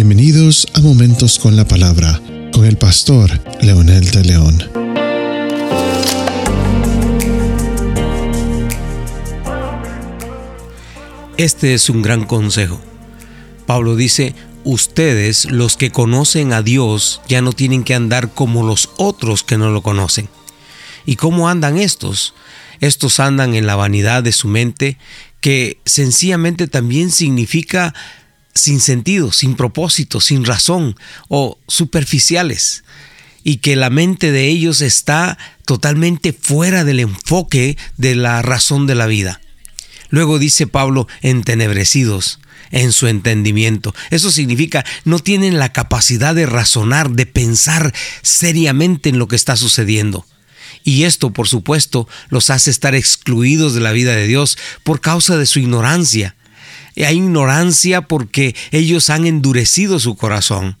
Bienvenidos a Momentos con la Palabra con el pastor Leonel de León. Este es un gran consejo. Pablo dice, ustedes los que conocen a Dios ya no tienen que andar como los otros que no lo conocen. ¿Y cómo andan estos? Estos andan en la vanidad de su mente, que sencillamente también significa sin sentido, sin propósito, sin razón o superficiales y que la mente de ellos está totalmente fuera del enfoque de la razón de la vida. Luego dice Pablo, entenebrecidos en su entendimiento. Eso significa no tienen la capacidad de razonar, de pensar seriamente en lo que está sucediendo. Y esto, por supuesto, los hace estar excluidos de la vida de Dios por causa de su ignorancia. Hay ignorancia porque ellos han endurecido su corazón.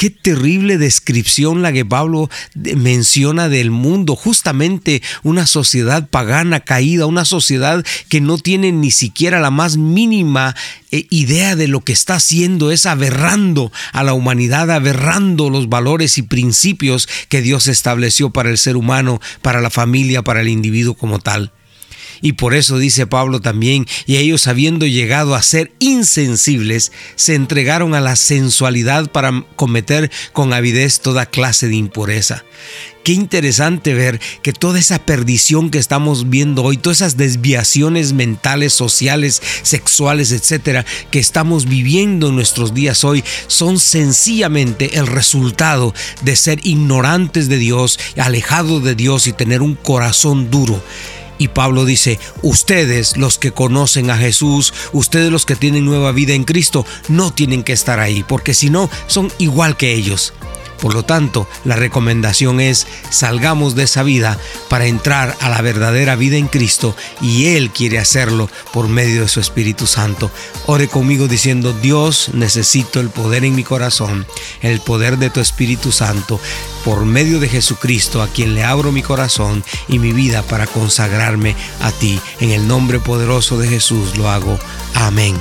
Qué terrible descripción la que Pablo menciona del mundo, justamente una sociedad pagana caída, una sociedad que no tiene ni siquiera la más mínima eh, idea de lo que está haciendo, es aberrando a la humanidad, aberrando los valores y principios que Dios estableció para el ser humano, para la familia, para el individuo como tal. Y por eso dice Pablo también, y ellos habiendo llegado a ser insensibles, se entregaron a la sensualidad para cometer con avidez toda clase de impureza. Qué interesante ver que toda esa perdición que estamos viendo hoy, todas esas desviaciones mentales, sociales, sexuales, etcétera, que estamos viviendo en nuestros días hoy, son sencillamente el resultado de ser ignorantes de Dios, alejados de Dios y tener un corazón duro. Y Pablo dice, ustedes los que conocen a Jesús, ustedes los que tienen nueva vida en Cristo, no tienen que estar ahí, porque si no, son igual que ellos. Por lo tanto, la recomendación es salgamos de esa vida para entrar a la verdadera vida en Cristo y Él quiere hacerlo por medio de su Espíritu Santo. Ore conmigo diciendo, Dios, necesito el poder en mi corazón, el poder de tu Espíritu Santo, por medio de Jesucristo, a quien le abro mi corazón y mi vida para consagrarme a ti. En el nombre poderoso de Jesús lo hago. Amén.